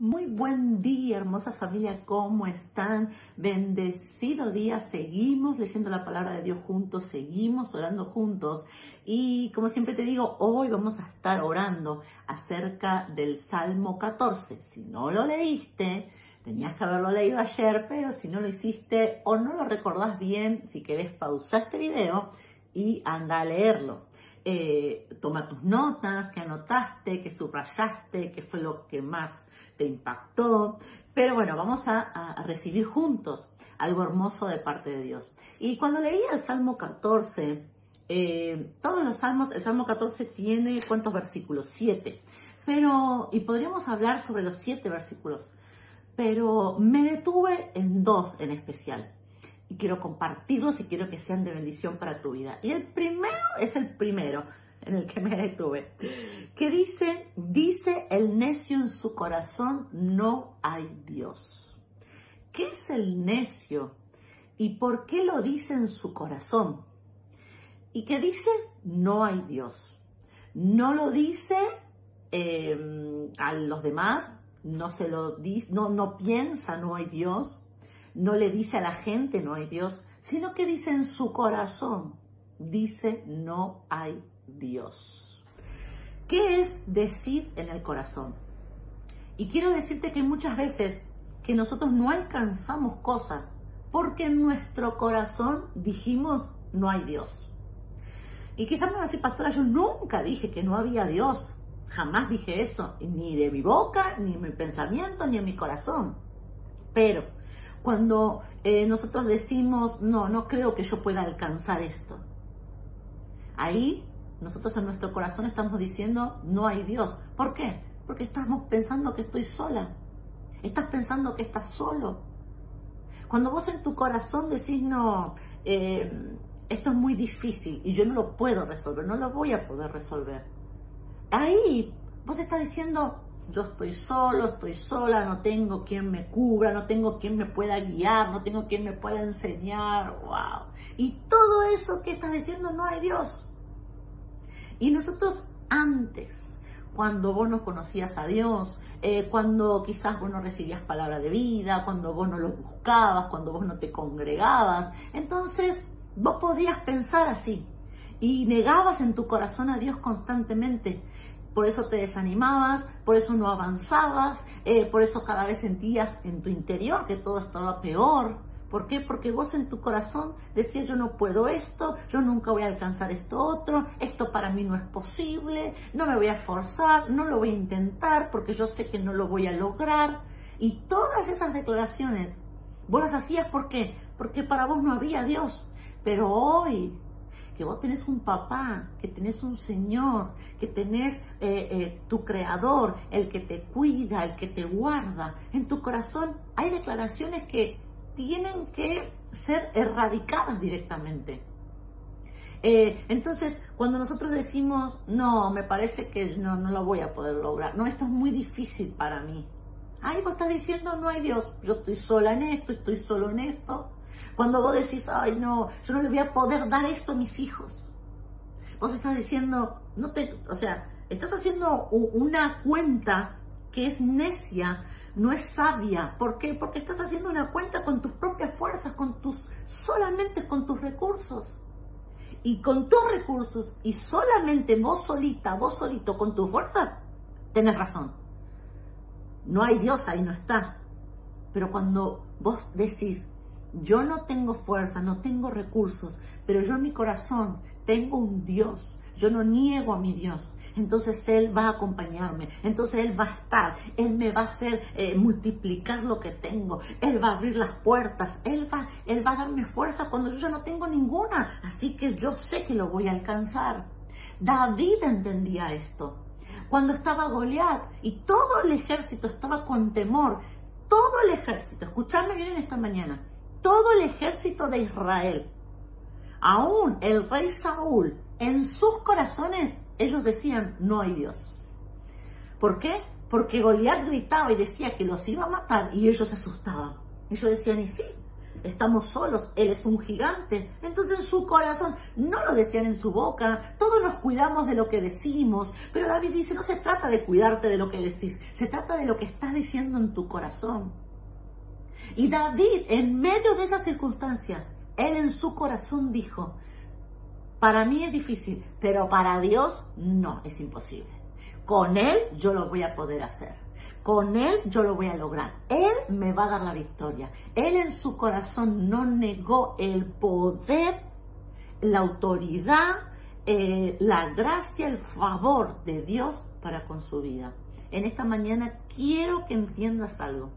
Muy buen día, hermosa familia, ¿cómo están? Bendecido día, seguimos leyendo la palabra de Dios juntos, seguimos orando juntos y como siempre te digo, hoy vamos a estar orando acerca del Salmo 14. Si no lo leíste, tenías que haberlo leído ayer, pero si no lo hiciste o no lo recordás bien, si querés pausa este video y anda a leerlo. Eh, toma tus notas, que anotaste, que subrayaste, qué fue lo que más te impactó. Pero bueno, vamos a, recibir juntos algo hermoso de parte de Dios. Y cuando leía el Salmo 14, eh, todos los salmos, el Salmo 14 tiene cuántos versículos? Siete. Pero, y podríamos hablar sobre los siete versículos, pero me detuve en dos en especial quiero compartirlos y quiero que sean de bendición para tu vida. Y el primero es el primero en el que me detuve, que dice, dice el necio en su corazón, no hay Dios. ¿Qué es el necio? ¿Y por qué lo dice en su corazón? ¿Y qué dice? No hay Dios. No lo dice em, a los demás, no se lo dice, no, no piensa, no hay Dios no le dice a la gente no hay Dios, sino que dice en su corazón, dice no hay Dios. ¿Qué es decir en el corazón? Y quiero decirte que muchas veces que nosotros no alcanzamos cosas porque en nuestro corazón dijimos no hay Dios. Y quizás me van a decir, pastora, yo nunca dije que no había Dios. Jamás dije eso, ni de mi boca, ni en mi pensamiento, ni en mi corazón. Pero cuando eh, nosotros decimos, no, no creo que yo pueda alcanzar esto. Ahí nosotros en nuestro corazón estamos diciendo, no hay Dios. ¿Por qué? Porque estamos pensando que estoy sola. Estás pensando que estás solo. Cuando vos en tu corazón decís, no, eh, esto es muy difícil y yo no lo puedo resolver, no lo voy a poder resolver. Ahí vos estás diciendo, yo estoy solo, estoy sola, no tengo quien me cubra, no tengo quien me pueda guiar, no tengo quien me pueda enseñar, wow. Y todo eso que estás diciendo no hay Dios. Y nosotros antes, cuando vos no conocías a Dios, eh, cuando quizás vos no recibías palabra de vida, cuando vos no lo buscabas, cuando vos no te congregabas, entonces vos podías pensar así y negabas en tu corazón a Dios constantemente por eso te desanimabas, por eso no avanzabas, eh, por eso cada vez sentías en tu interior que todo estaba peor. ¿Por qué? Porque vos en tu corazón decías yo no puedo esto, yo nunca voy a alcanzar esto otro, esto para mí no es posible, no me voy a esforzar, no lo voy a intentar porque yo sé que no lo voy a lograr. Y todas esas declaraciones, vos las hacías. Porque para vos no había Dios. Pero hoy que vos tenés un papá, que tenés un Señor, que tenés eh, eh, tu Creador, el que te cuida, el que te guarda. En tu corazón hay declaraciones que tienen que ser erradicadas directamente. Eh, entonces, cuando nosotros decimos, no, me parece que no, no lo voy a poder lograr, no, esto es muy difícil para mí. Ahí vos estás diciendo, no hay Dios, yo estoy sola en esto, estoy solo en esto, cuando vos decís, ay no, yo no le voy a poder dar esto a mis hijos. Vos estás diciendo, no te, o sea, estás haciendo una cuenta que es necia, no es sabia. ¿Por qué? Porque estás haciendo una cuenta con tus propias fuerzas, con tus, solamente con tus recursos. Y con tus recursos y solamente vos solita, vos solito, con tus fuerzas, tenés razón. No hay Dios, ahí no está. Pero cuando vos decís, yo no tengo fuerza, no tengo recursos, pero yo en mi corazón tengo un Dios. Yo no niego a mi Dios. Entonces Él va a acompañarme. Entonces Él va a estar. Él me va a hacer eh, multiplicar lo que tengo. Él va a abrir las puertas. Él va, Él va a darme fuerza cuando yo ya no tengo ninguna. Así que yo sé que lo voy a alcanzar. David entendía esto. Cuando estaba Goliat y todo el ejército estaba con temor. Todo el ejército, escuchadme bien esta mañana todo el ejército de Israel, aún el rey Saúl, en sus corazones ellos decían, no hay Dios. ¿Por qué? Porque Goliat gritaba y decía que los iba a matar y ellos se asustaban. Ellos decían, y sí, estamos solos, Él es un gigante. Entonces en su corazón, no lo decían en su boca, todos nos cuidamos de lo que decimos, pero David dice, no se trata de cuidarte de lo que decís, se trata de lo que estás diciendo en tu corazón. Y David, en medio de esa circunstancia, él en su corazón dijo, para mí es difícil, pero para Dios no, es imposible. Con Él yo lo voy a poder hacer. Con Él yo lo voy a lograr. Él me va a dar la victoria. Él en su corazón no negó el poder, la autoridad, eh, la gracia, el favor de Dios para con su vida. En esta mañana quiero que entiendas algo.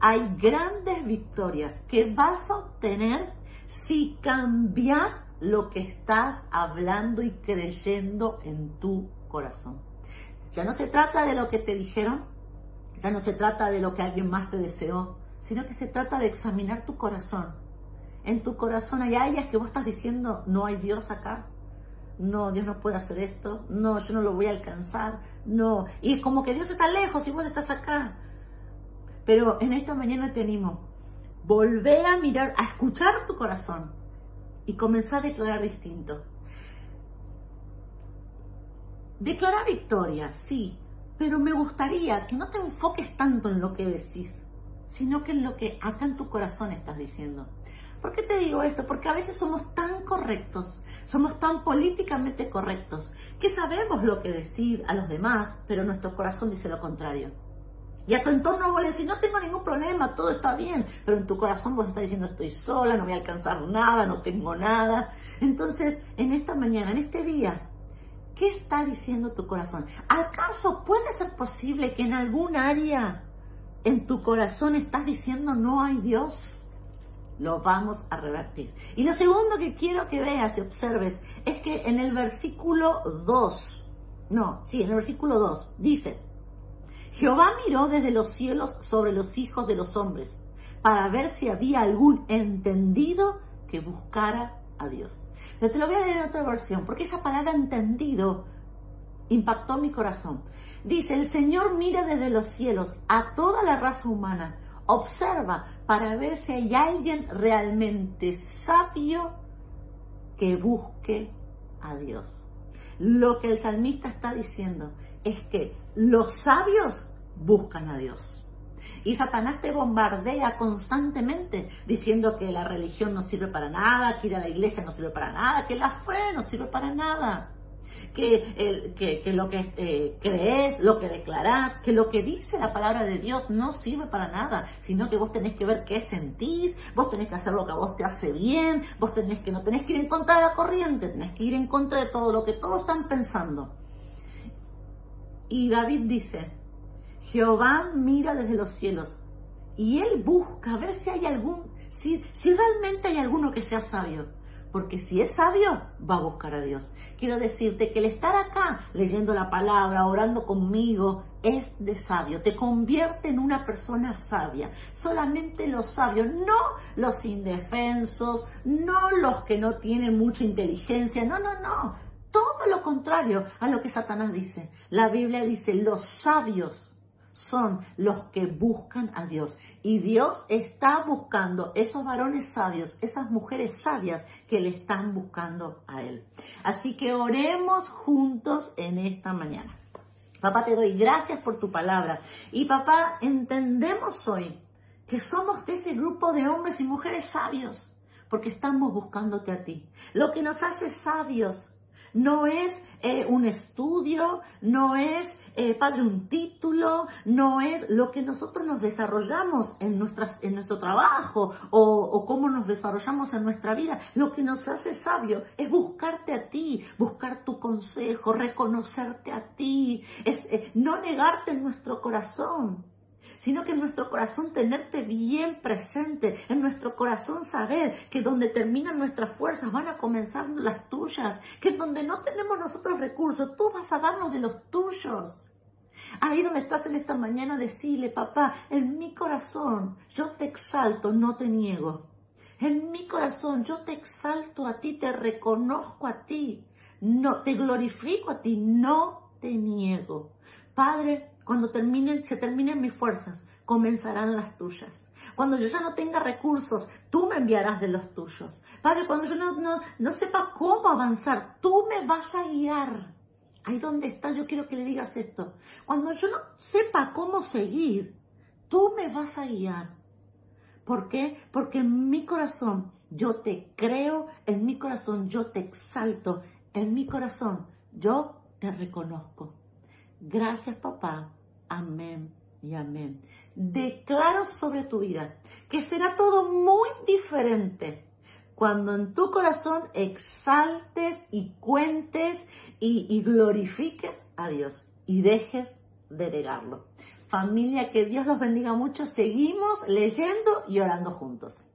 Hay grandes victorias que vas a obtener si cambias lo que estás hablando y creyendo en tu corazón. Ya no se trata de lo que te dijeron, ya no se trata de lo que alguien más te deseó, sino que se trata de examinar tu corazón. En tu corazón hay áreas que vos estás diciendo, no hay Dios acá, no, Dios no puede hacer esto, no, yo no lo voy a alcanzar, no. Y es como que Dios está lejos y vos estás acá. Pero en esta mañana te animo, volver a mirar, a escuchar tu corazón y comenzar a declarar distinto. Declarar victoria, sí, pero me gustaría que no te enfoques tanto en lo que decís, sino que en lo que acá en tu corazón estás diciendo. ¿Por qué te digo esto? Porque a veces somos tan correctos, somos tan políticamente correctos, que sabemos lo que decir a los demás, pero nuestro corazón dice lo contrario. Y a tu entorno vos le decís, no tengo ningún problema, todo está bien, pero en tu corazón vos estás diciendo, estoy sola, no voy a alcanzar nada, no tengo nada. Entonces, en esta mañana, en este día, ¿Qué está diciendo tu corazón? ¿Acaso puede ser posible que en algún área en tu corazón estás diciendo no hay Dios? Lo vamos a revertir. Y lo segundo que quiero que veas y observes es que en el versículo 2, no, sí, en el versículo 2 dice, Jehová miró desde los cielos sobre los hijos de los hombres para ver si había algún entendido que buscara a Dios. Pero te lo voy a leer en otra versión, porque esa palabra entendido impactó mi corazón. Dice, el Señor mira desde los cielos a toda la raza humana, observa para ver si hay alguien realmente sabio que busque a Dios. Lo que el salmista está diciendo es que los sabios buscan a Dios. Y Satanás te bombardea constantemente diciendo que la religión no sirve para nada, que ir a la iglesia no sirve para nada, que la fe no sirve para nada. Que, lo que eh, crees, lo que declarás, que lo que dice la palabra de Dios no sirve para nada, sino que vos tenés que ver qué sentís, vos tenés que hacer lo que a vos te hace bien, vos tenés que no tenés que ir en contra de la corriente, tenés que ir en contra de todo lo que todos están pensando. Y David dice, Jehová mira desde los cielos y él busca a ver si hay algún, si, si realmente hay alguno que sea sabio. Porque si es sabio, va a buscar a Dios. Quiero decirte que el estar acá leyendo la palabra, orando conmigo, es de sabio. Te convierte en una persona sabia. Solamente los sabios, no los indefensos, no los que no tienen mucha inteligencia. No, no, no. Todo lo contrario a lo que Satanás dice. La Biblia dice, los sabios son los que buscan a Dios. Y Dios está buscando esos varones sabios, esas mujeres sabias que le están buscando a Él. Así que oremos juntos en esta mañana. Papá, te doy gracias por tu palabra. Y papá, entendemos hoy que somos de ese grupo de hombres y mujeres sabios, porque estamos buscándote a ti. Lo que nos hace sabios no es eh, un estudio, no es, eh, Padre, un título, no es lo que nosotros nos desarrollamos en, nuestras, en nuestro trabajo o, cómo nos desarrollamos en nuestra vida. Lo que nos hace sabio es buscarte a ti, buscar tu consejo, reconocerte a ti, es eh, no negarte en nuestro corazón sino que en nuestro corazón tenerte bien presente, en nuestro corazón saber que donde terminan nuestras fuerzas van a comenzar las tuyas, que donde no tenemos nosotros recursos, tú vas a darnos de los tuyos. Ahí donde estás en esta mañana, decirle, papá, en mi corazón yo te exalto, no te niego. En mi corazón yo te exalto a ti, te reconozco a ti, no te glorifico a ti, no te niego. Padre, cuando terminen, se terminen mis fuerzas, comenzarán las tuyas. Cuando yo ya no tenga recursos, tú me enviarás de los tuyos. Padre, cuando yo no, no, sepa cómo avanzar, tú me vas a guiar. Ahí donde estás, yo quiero que le digas esto. Cuando yo no sepa cómo seguir, tú me vas a guiar. ¿Por qué? Porque en mi corazón yo te creo, en mi corazón yo te exalto, en mi corazón yo te reconozco. Gracias papá. Amén y amén. Declaro sobre tu vida que será todo muy diferente cuando en tu corazón exaltes y cuentes y, y glorifiques a Dios y dejes de negarlo. Familia, que Dios los bendiga mucho. Seguimos leyendo y orando juntos.